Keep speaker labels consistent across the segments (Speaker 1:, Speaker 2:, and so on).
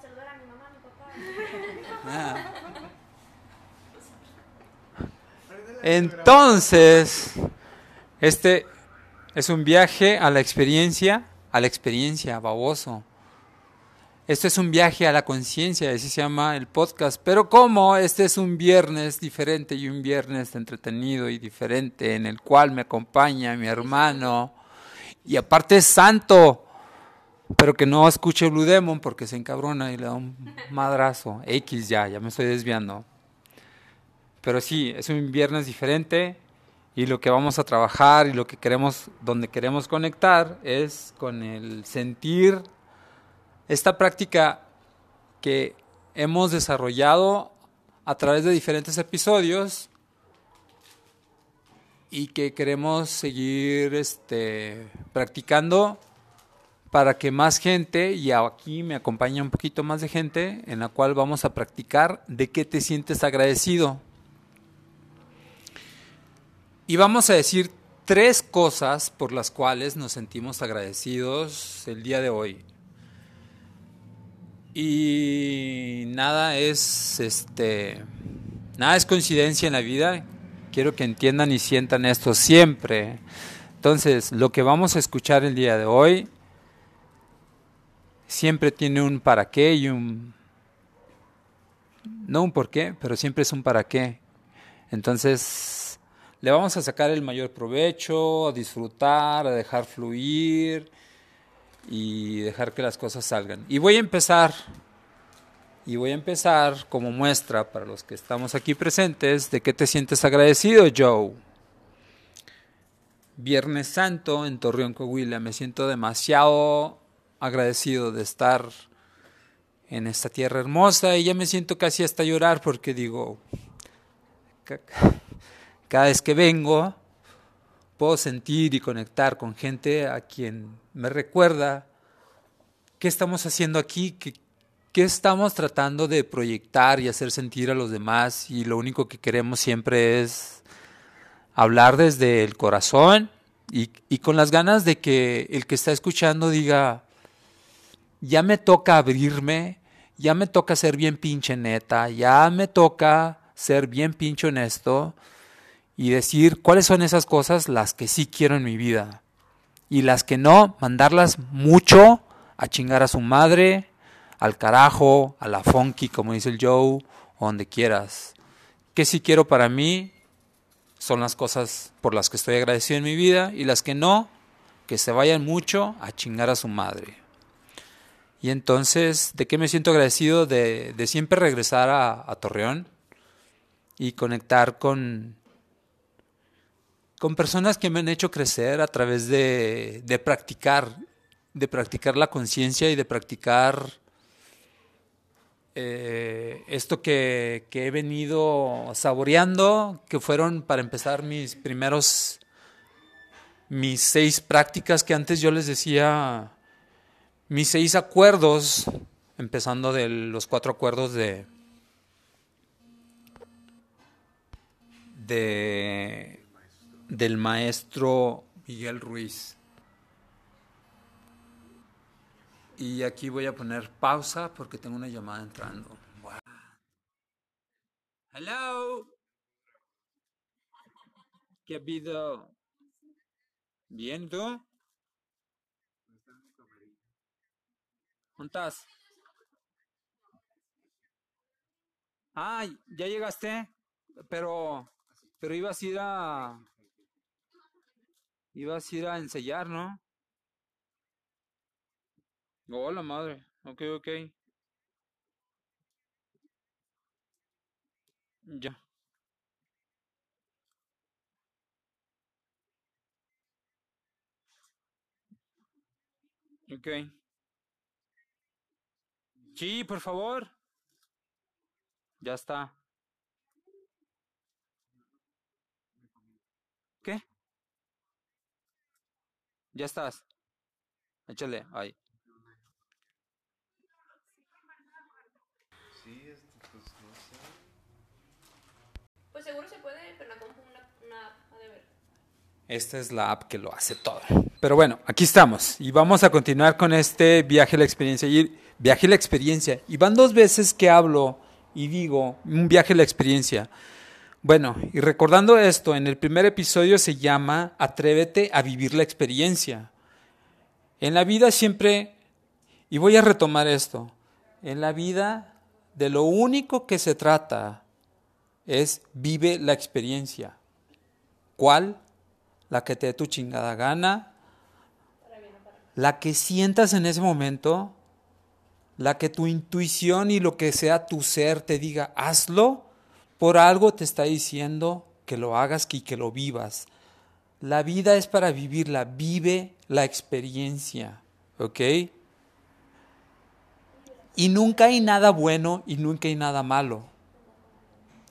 Speaker 1: saludar a mi mamá, a mi papá.
Speaker 2: Entonces, este es un viaje a la experiencia, a la experiencia, baboso. Esto es un viaje a la conciencia, así se llama el podcast. Pero como este es un viernes diferente y un viernes entretenido y diferente en el cual me acompaña mi hermano y aparte es santo, pero que no escuche Blue Demon porque se encabrona y le da un madrazo. X ya, ya me estoy desviando. Pero sí, es un viernes diferente y lo que vamos a trabajar y lo que queremos, donde queremos conectar es con el sentir esta práctica que hemos desarrollado a través de diferentes episodios y que queremos seguir este, practicando para que más gente, y aquí me acompaña un poquito más de gente, en la cual vamos a practicar de qué te sientes agradecido. Y vamos a decir tres cosas por las cuales nos sentimos agradecidos el día de hoy. Y nada es este nada es coincidencia en la vida. Quiero que entiendan y sientan esto siempre. Entonces, lo que vamos a escuchar el día de hoy siempre tiene un para qué y un no un por qué, pero siempre es un para qué. Entonces, le vamos a sacar el mayor provecho, a disfrutar, a dejar fluir y dejar que las cosas salgan. Y voy a empezar, y voy a empezar como muestra para los que estamos aquí presentes de qué te sientes agradecido, Joe. Viernes Santo en Torreón, Coahuila. Me siento demasiado agradecido de estar en esta tierra hermosa y ya me siento casi hasta llorar porque digo, cada vez que vengo, puedo sentir y conectar con gente a quien me recuerda qué estamos haciendo aquí, qué, qué, estamos tratando de proyectar y hacer sentir a los demás y lo único que queremos siempre es hablar desde el corazón y, y con las ganas de que el que está escuchando diga, ya me toca abrirme, ya me toca ser bien pinche neta, ya me toca ser bien pinche honesto y decir cuáles son esas cosas las que sí quiero en mi vida y las que no, mandarlas mucho a chingar a su madre, al carajo, a la funky, como dice el Joe, o donde quieras. ¿Qué sí quiero para mí? Son las cosas por las que estoy agradecido en mi vida y las que no, que se vayan mucho a chingar a su madre. Y entonces, ¿de qué me siento agradecido? De, de siempre regresar a, Torreón y conectar con, con personas que me han hecho crecer a través de, de practicar, de practicar la conciencia y de practicar eh, esto que, que, he venido saboreando, que fueron para empezar mis primeros, mis seis prácticas que antes yo les decía, mis seis acuerdos, empezando de los cuatro acuerdos de, de del maestro Miguel Ruiz. Y aquí voy a poner pausa porque tengo una llamada entrando. Hello. ¿Qué ha habido? ¿Bien tú? ¿Dónde estás? Ay, ya llegaste, pero pero ibas a ir a Ibas a ir a ensayar, ¿no? Hola, madre. Ok, ok. Ya. Ok. Sí, por favor. Ya está. ¿Qué? Ya estás. Échale, ahí.
Speaker 3: Sí, este, pues no sé.
Speaker 1: Pues seguro se puede, pero la compu una, una ha de ver.
Speaker 2: esta es la app que lo hace todo. Pero bueno, aquí estamos y vamos a continuar con este viaje a la experiencia. Y viaje la experiencia. Y van dos veces que hablo y digo un viaje la experiencia. Bueno, y recordando esto, en el primer episodio se llama Atrévete a vivir la experiencia. En la vida siempre, y voy a retomar esto, en la vida de lo único que se trata es vive la experiencia. ¿Cuál? La que te dé tu chingada gana, la que sientas en ese momento, la que tu intuición y lo que sea tu ser te diga, hazlo, por algo te está diciendo que lo hagas y que lo vivas. La vida es para vivirla, vive la experiencia, ¿ok? Y nunca hay nada bueno y nunca hay nada malo.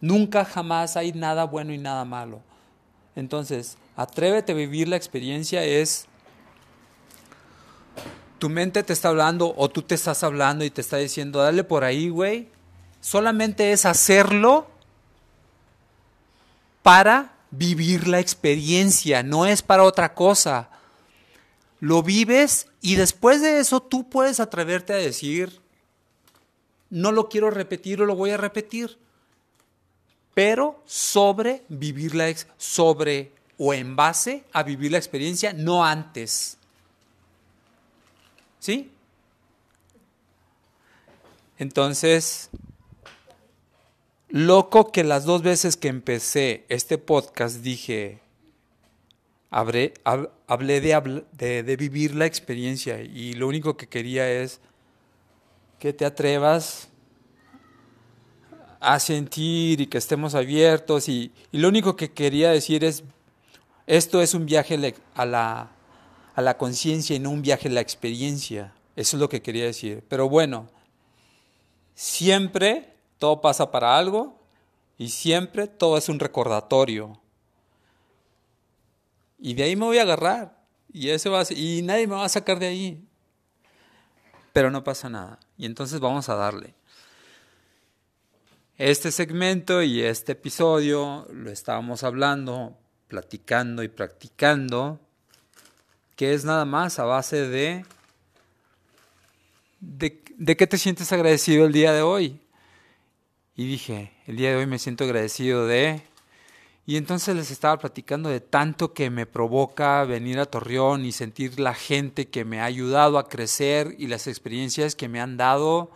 Speaker 2: Nunca jamás hay nada bueno y nada malo. Entonces, atrévete a vivir la experiencia es tu mente te está hablando o tú te estás hablando y te está diciendo, dale por ahí, güey. Solamente es hacerlo para vivir la experiencia, no es para otra cosa. Lo vives y después de eso tú puedes atreverte a decir, no lo quiero repetir o lo voy a repetir, pero sobre vivir la sobre o en base a vivir la experiencia, no antes. ¿Sí? Entonces, loco que las dos veces que empecé este podcast dije, hablé, hablé de, de, vivir la experiencia y lo único que quería es que te atrevas a sentir y que estemos abiertos y, y lo único que quería decir es, esto es un viaje a la a la conciencia y no un viaje a la experiencia. Eso es lo que quería decir. Pero bueno, siempre todo pasa para algo y siempre todo es un recordatorio. Y de ahí me voy a agarrar y, eso va y nadie me va a sacar de ahí. Pero no pasa nada. Y entonces vamos a darle. Este segmento y este episodio lo estábamos hablando, platicando y practicando que es nada más a base de, de, de qué te sientes agradecido el día de hoy. Y dije, el día de hoy me siento agradecido de... Y entonces les estaba platicando de tanto que me provoca venir a Torreón y sentir la gente que me ha ayudado a crecer y las experiencias que me han dado,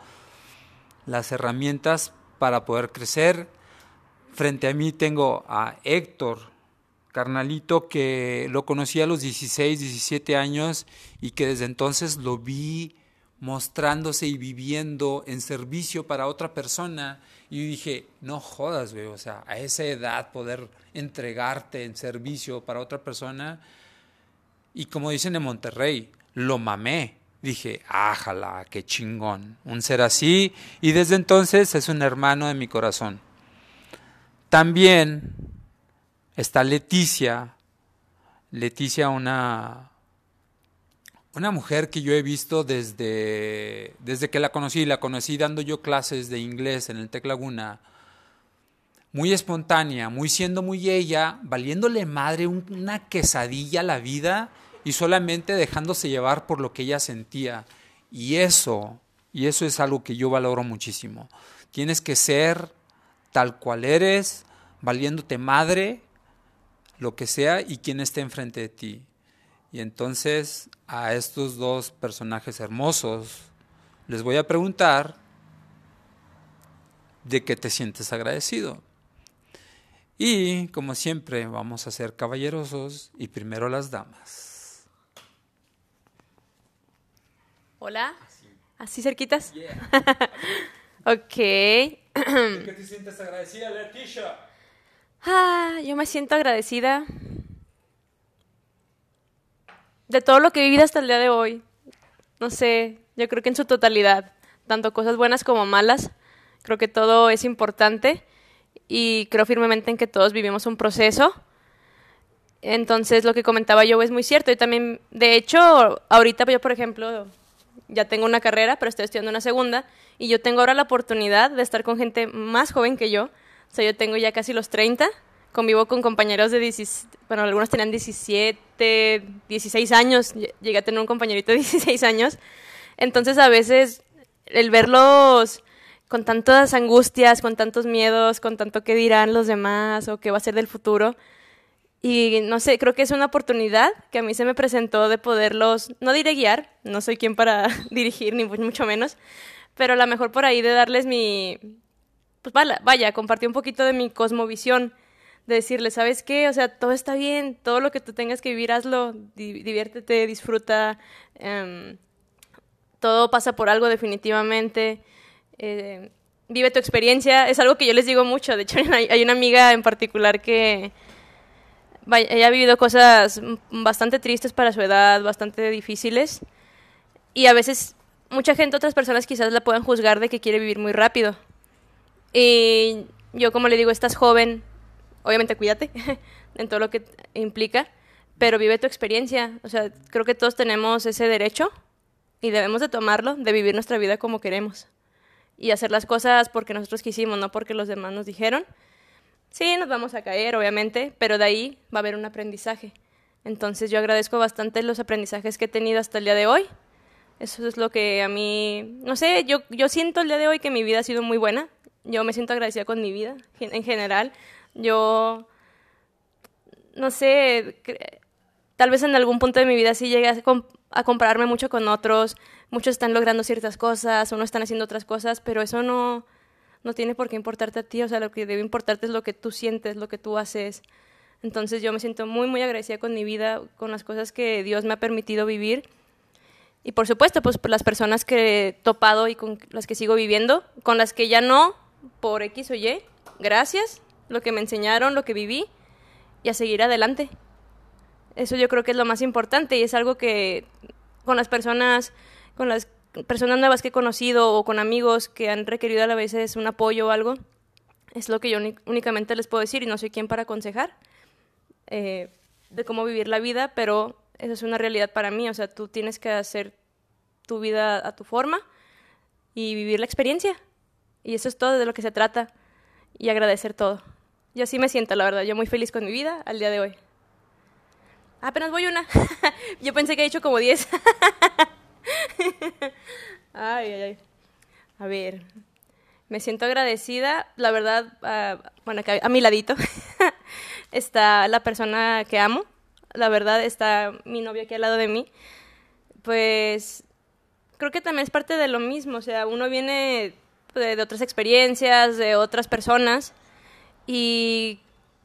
Speaker 2: las herramientas para poder crecer. Frente a mí tengo a Héctor, carnalito que lo conocí a los 16, 17 años y que desde entonces lo vi mostrándose y viviendo en servicio para otra persona. Y dije, no jodas, güey, o sea, a esa edad poder entregarte en servicio para otra persona. Y como dicen en Monterrey, lo mamé. Dije, ájala, qué chingón, un ser así. Y desde entonces es un hermano de mi corazón. También está Leticia. Leticia, una, una mujer que yo he visto desde, desde que la conocí. La conocí dando yo clases de inglés en el Tec Laguna. Muy espontánea, muy siendo muy ella, valiéndole madre una quesadilla a la vida y solamente dejándose llevar por lo que ella sentía. Y eso, y eso es algo que yo valoro muchísimo. Tienes que ser tal cual eres, valiéndote madre lo que sea y quien esté enfrente de ti. Y entonces a estos dos personajes hermosos les voy a preguntar de qué te sientes agradecido. Y como siempre vamos a ser caballerosos y primero las damas.
Speaker 1: Hola. Así, cerquitas. ok.
Speaker 2: ¿De qué te sientes agradecida, Leticia?
Speaker 1: Ah, yo me siento agradecida de todo lo que he vivido hasta el día de hoy. No sé, yo creo que en su totalidad, tanto cosas buenas como malas, creo que todo es importante y creo firmemente en que todos vivimos un proceso. Entonces, lo que comentaba yo es muy cierto. Y también, de hecho, ahorita yo, por ejemplo, ya tengo una carrera, pero estoy estudiando una segunda, y yo tengo ahora la oportunidad de estar con gente más joven que yo, o sea, yo tengo ya casi los 30, convivo con compañeros de 16, bueno, algunos tenían 17, 16 años, llegué a tener un compañerito de 16 años, entonces a veces el verlos con tantas angustias, con tantos miedos, con tanto que dirán los demás o qué va a ser del futuro, y no sé, creo que es una oportunidad que a mí se me presentó de poderlos, no diré guiar, no soy quien para dirigir, ni mucho menos, pero a lo mejor por ahí de darles mi, pues vaya, vaya, compartí un poquito de mi cosmovisión, de decirles, ¿sabes qué? O sea, todo está bien, todo lo que tú tengas que vivir, hazlo, diviértete, disfruta, em, todo pasa por algo definitivamente. Eh, vive tu experiencia, es algo que yo les digo mucho, de hecho hay una amiga en particular que ella ha vivido cosas bastante tristes para su edad, bastante difíciles. Y a veces mucha gente, otras personas quizás la puedan juzgar de que quiere vivir muy rápido. Y yo como le digo, estás joven, obviamente cuídate en todo lo que implica, pero vive tu experiencia. O sea, creo que todos tenemos ese derecho y debemos de tomarlo, de vivir nuestra vida como queremos. Y hacer las cosas porque nosotros quisimos, no porque los demás nos dijeron. Sí, nos vamos a caer, obviamente, pero de ahí va a haber un aprendizaje. Entonces yo agradezco bastante los aprendizajes que he tenido hasta el día de hoy. Eso es lo que a mí, no sé, yo, yo siento el día de hoy que mi vida ha sido muy buena. Yo me siento agradecida con mi vida en general. Yo, no sé, tal vez en algún punto de mi vida sí llegué a, a compararme mucho con otros. Muchos están logrando ciertas cosas, unos están haciendo otras cosas, pero eso no, no tiene por qué importarte a ti, o sea, lo que debe importarte es lo que tú sientes, lo que tú haces. Entonces yo me siento muy, muy agradecida con mi vida, con las cosas que Dios me ha permitido vivir. Y por supuesto, pues por las personas que he topado y con las que sigo viviendo, con las que ya no, por X o Y, gracias, lo que me enseñaron, lo que viví, y a seguir adelante. Eso yo creo que es lo más importante y es algo que con las personas con las personas nuevas que he conocido o con amigos que han requerido a veces un apoyo o algo, es lo que yo únicamente les puedo decir y no soy quien para aconsejar eh, de cómo vivir la vida, pero eso es una realidad para mí, o sea, tú tienes que hacer tu vida a tu forma y vivir la experiencia. Y eso es todo de lo que se trata y agradecer todo. Y así me siento, la verdad, yo muy feliz con mi vida al día de hoy. Apenas voy una. yo pensé que he hecho como 10. ay, ay. A ver, me siento agradecida. La verdad, bueno, a mi ladito está la persona que amo. La verdad, está mi novio aquí al lado de mí. Pues creo que también es parte de lo mismo. O sea, uno viene de, de otras experiencias, de otras personas. Y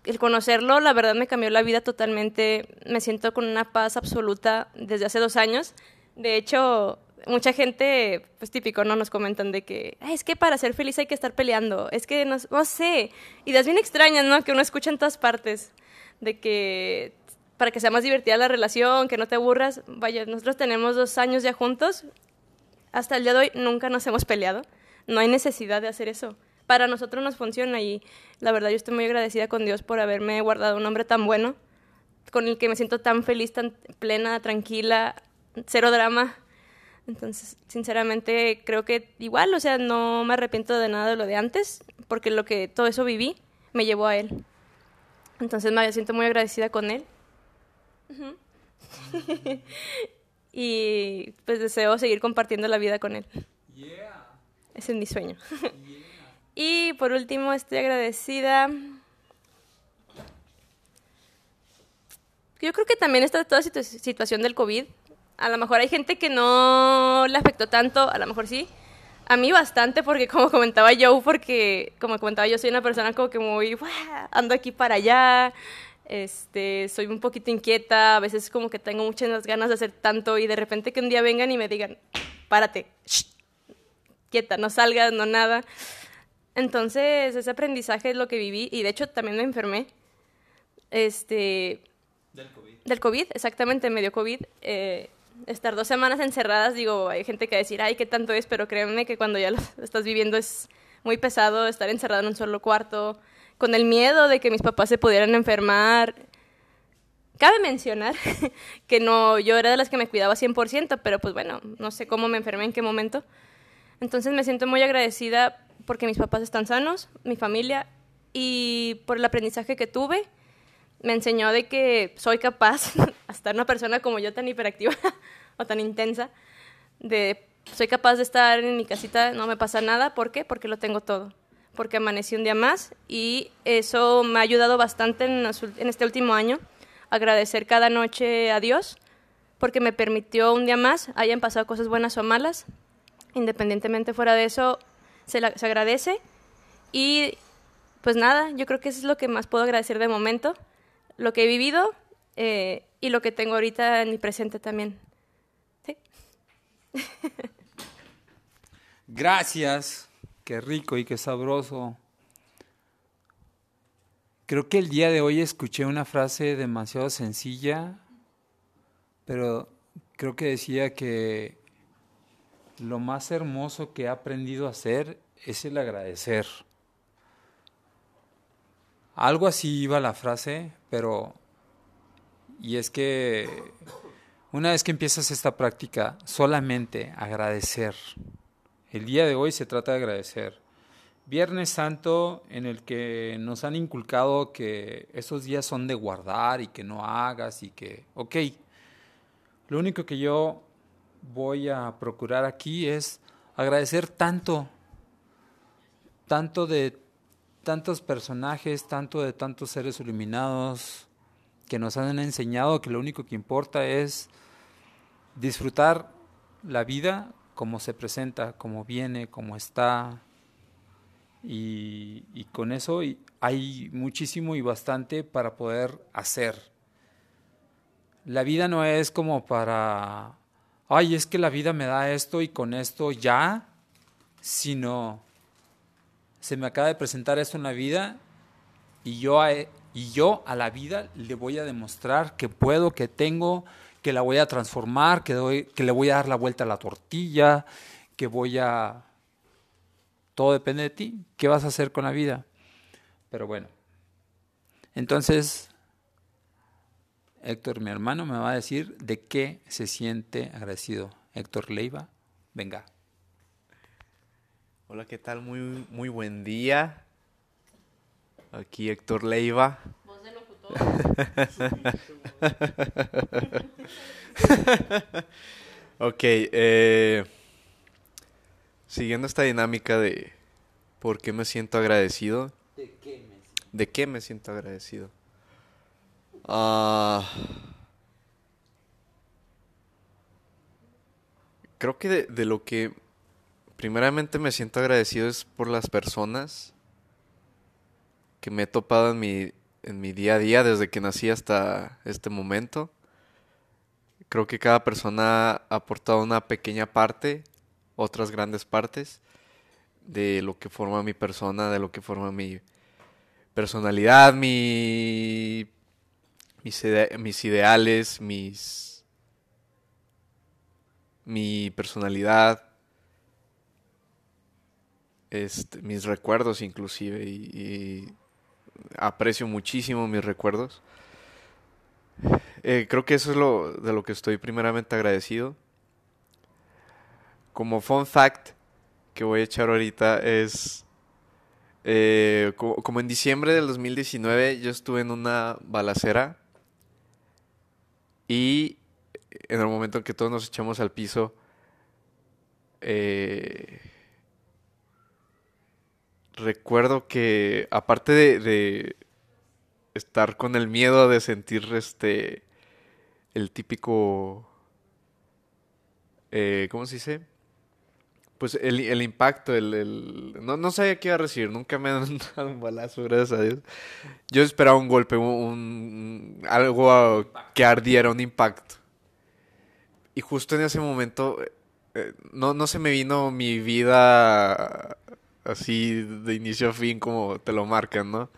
Speaker 1: el conocerlo, la verdad, me cambió la vida totalmente. Me siento con una paz absoluta desde hace dos años. De hecho, mucha gente, pues típico, ¿no? Nos comentan de que, es que para ser feliz hay que estar peleando. Es que, no, no sé. Ideas bien extrañas, ¿no? Que uno escucha en todas partes. De que para que sea más divertida la relación, que no te aburras. Vaya, nosotros tenemos dos años ya juntos. Hasta el día de hoy nunca nos hemos peleado. No hay necesidad de hacer eso. Para nosotros nos funciona y la verdad yo estoy muy agradecida con Dios por haberme guardado un hombre tan bueno, con el que me siento tan feliz, tan plena, tranquila, cero drama. Entonces, sinceramente, creo que igual, o sea, no me arrepiento de nada de lo de antes, porque lo que todo eso viví me llevó a él. Entonces me siento muy agradecida con él. y pues deseo seguir compartiendo la vida con él. Ese es mi sueño. y por último, estoy agradecida. Yo creo que también está toda situación del COVID a lo mejor hay gente que no le afectó tanto, a lo mejor sí. A mí bastante, porque como comentaba yo, porque como comentaba yo, soy una persona como que muy, ando aquí para allá, este, soy un poquito inquieta, a veces como que tengo muchas ganas de hacer tanto y de repente que un día vengan y me digan, párate, quieta, no salgas, no nada. Entonces, ese aprendizaje es lo que viví y de hecho también me enfermé. Este... Del COVID. Del COVID, exactamente, me dio COVID. Eh, estar dos semanas encerradas, digo, hay gente que va a decir, ay, qué tanto es, pero créanme que cuando ya lo estás viviendo es muy pesado estar encerrado en un solo cuarto, con el miedo de que mis papás se pudieran enfermar. Cabe mencionar que no, yo era de las que me cuidaba 100%, pero pues bueno, no sé cómo me enfermé, en qué momento. Entonces me siento muy agradecida porque mis papás están sanos, mi familia, y por el aprendizaje que tuve, me enseñó de que soy capaz, hasta una persona como yo tan hiperactiva o tan intensa, de soy capaz de estar en mi casita, no me pasa nada, ¿por qué? Porque lo tengo todo, porque amanecí un día más y eso me ha ayudado bastante en, en este último año, agradecer cada noche a Dios, porque me permitió un día más, hayan pasado cosas buenas o malas, independientemente fuera de eso, se, se agradece y pues nada, yo creo que eso es lo que más puedo agradecer de momento, lo que he vivido eh, y lo que tengo ahorita en mi presente también. ¿Sí?
Speaker 2: Gracias, qué rico y qué sabroso. Creo que el día de hoy escuché una frase demasiado sencilla, pero creo que decía que lo más hermoso que he aprendido a hacer es el agradecer. Algo así iba la frase, pero... Y es que una vez que empiezas esta práctica, solamente agradecer. El día de hoy se trata de agradecer. Viernes Santo en el que nos han inculcado que esos días son de guardar y que no hagas y que, ok, lo único que yo voy a procurar aquí es agradecer tanto, tanto de tantos personajes, tanto de tantos seres iluminados que nos han enseñado que lo único que importa es disfrutar la vida como se presenta, como viene, como está. Y, y con eso hay muchísimo y bastante para poder hacer. La vida no es como para, ay, es que la vida me da esto y con esto ya, sino se me acaba de presentar esto en la vida y yo a, y yo a la vida le voy a demostrar que puedo, que tengo, que la voy a transformar, que, doy, que le voy a dar la vuelta a la tortilla, que voy a... Todo depende de ti. ¿Qué vas a hacer con la vida? Pero bueno. Entonces, Héctor, mi hermano, me va a decir de qué se siente agradecido. Héctor Leiva, venga.
Speaker 3: Hola, ¿qué tal? Muy, muy buen día. Aquí Héctor Leiva. Voz de locutor. ok, eh, siguiendo esta dinámica de por qué me siento agradecido. ¿De qué me siento, ¿De qué me siento agradecido? Uh, creo que de, de lo que primeramente me siento agradecido es por las personas que me he topado en mi, en mi día a día desde que nací hasta este momento. Creo que cada persona ha aportado una pequeña parte, otras grandes partes de lo que forma mi persona, de lo que forma mi personalidad, mi, mis, ideales, mis, mi personalidad, este, mis recuerdos inclusive y, aprecio muchísimo mis recuerdos. Eh, creo que eso es lo de lo que estoy primeramente agradecido. Como fun fact que voy a echar ahorita es eh, como, en diciembre del 2019 yo estuve en una balacera y en el momento en que todos nos echamos al piso eh, recuerdo que aparte de, estar con el miedo de sentir este el típico eh, ¿cómo se dice? Pues el, impacto, el, no, no, sabía qué iba a recibir, nunca me han dado un balazo, gracias a Dios. Yo esperaba un golpe, un, algo que ardiera, un impacto. Y justo en ese momento eh, no, no se me vino mi vida así de inicio a fin como te lo marcan, ¿no?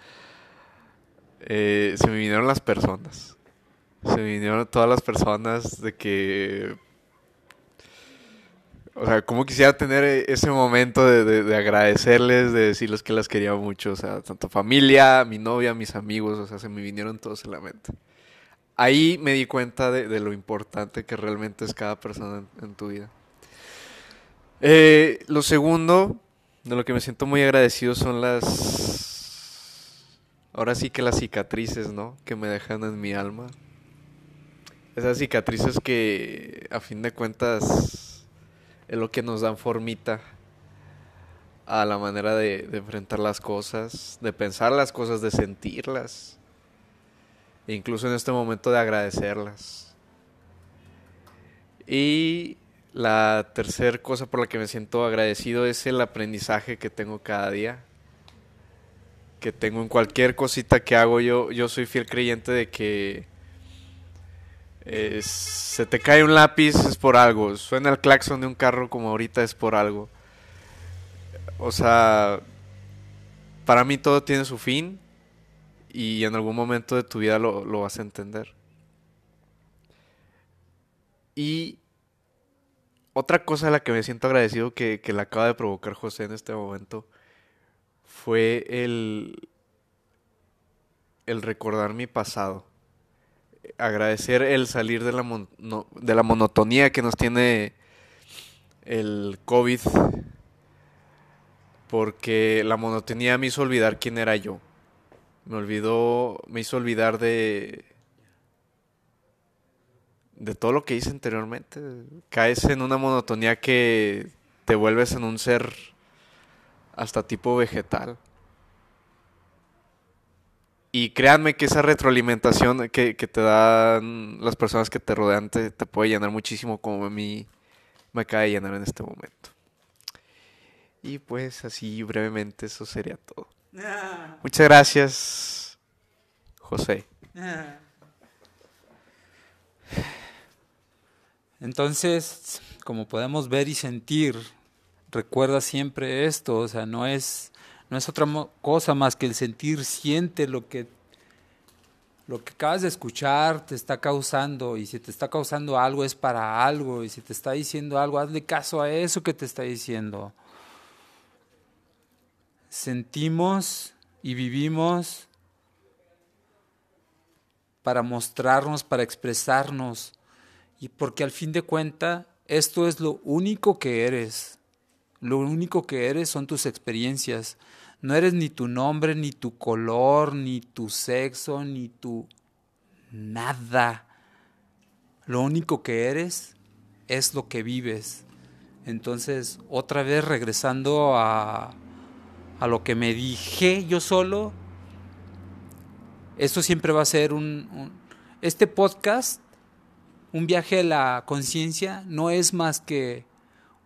Speaker 3: Eh, se me vinieron las personas. Se me vinieron todas las personas de que... O sea, como quisiera tener ese momento de, agradecerles, de decirles que las quería mucho. O sea, tanto familia, mi novia, mis amigos, o sea, se me vinieron todos en la mente. Ahí me di cuenta de, lo importante que realmente es cada persona en, tu vida. Eh, lo segundo, de lo que me siento muy agradecido son las ahora sí que las cicatrices, ¿no? Que me dejan en mi alma. Esas cicatrices que a fin de cuentas es lo que nos dan formita a la manera de, enfrentar las cosas, de pensar las cosas, de sentirlas. E incluso en este momento de agradecerlas. Y la tercera cosa por la que me siento agradecido es el aprendizaje que tengo cada día. Que tengo en cualquier cosita que hago. Yo, yo soy fiel creyente de que eh, se te cae un lápiz es por algo. Suena el claxon de un carro como ahorita es por algo. O sea, para mí todo tiene su fin y en algún momento de tu vida lo, lo vas a entender. Y otra cosa a la que me siento agradecido que, que le acaba de provocar José en este momento fue el, el recordar mi pasado. Agradecer el salir de la, mon- no- de la monotonía que nos tiene el COVID. Porque la monotonía me hizo olvidar quién era yo. Me olvidó, me hizo olvidar de, de todo lo que hice anteriormente. Caes en una monotonía que te vuelves en un ser hasta tipo vegetal. Y créanme que esa retroalimentación que, que te dan las personas que te rodean te, te puede llenar muchísimo como a mí me acaba de llenar en este momento. Y pues así brevemente eso sería todo. Muchas gracias, José.
Speaker 2: Entonces, como podemos ver y sentir, recuerda siempre esto, o sea, no es, no es otra cosa más que el sentir, siente lo que, lo que acabas de escuchar te está causando, y si te está causando algo es para algo, y si te está diciendo algo, hazle caso a eso que te está diciendo. Sentimos y vivimos para mostrarnos, para expresarnos, y porque al fin de cuentas esto es lo único que eres. Lo único que eres son tus experiencias. No eres ni tu nombre, ni tu color, ni tu sexo, ni tu nada. Lo único que eres es lo que vives. Entonces, otra vez regresando a, a lo que me dije yo solo, esto siempre va a ser un, un- Este podcast, un viaje a la conciencia, no es más que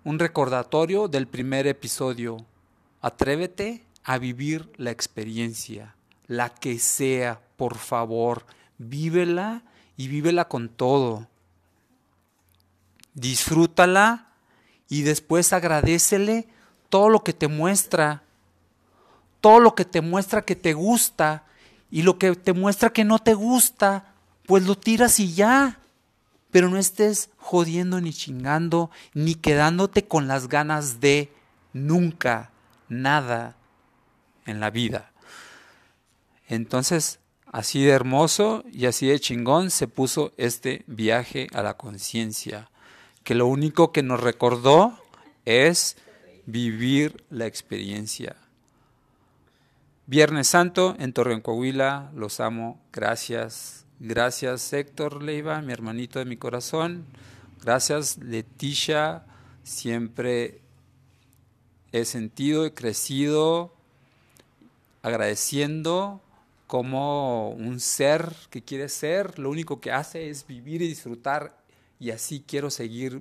Speaker 2: un recordatorio del primer episodio. Atrévete a vivir la experiencia, la que sea, por favor, vívela y vívela con todo. Disfrútala y después agradecele todo lo que te muestra, todo lo que te muestra que te gusta y lo que te muestra que no te gusta, pues lo tiras y ya. Pero no estés jodiendo ni chingando, ni quedándote con las ganas de nunca nada en la vida. Entonces, así de hermoso y así de chingón se puso este viaje a la conciencia, que lo único que nos recordó es vivir la experiencia. Viernes Santo en Torreón, Coahuila, los amo, gracias. Gracias Héctor Leiva, mi hermanito de mi corazón. Gracias Leticia, siempre he sentido y crecido agradeciendo como un ser que quiere ser, lo único que hace es vivir y disfrutar y así quiero seguir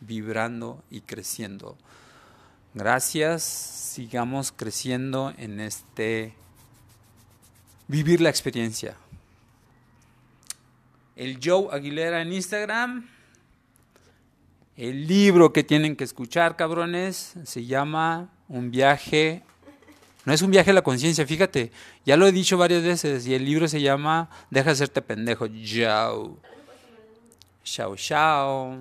Speaker 2: vibrando y creciendo. Gracias, sigamos creciendo en este vivir la experiencia. El Joe Aguilera en Instagram. El libro que tienen que escuchar, cabrones, se llama Un viaje. No es un viaje a la conciencia, fíjate. Ya lo he dicho varias veces. Y el libro se llama Deja de serte pendejo. Chao. Chao, chao.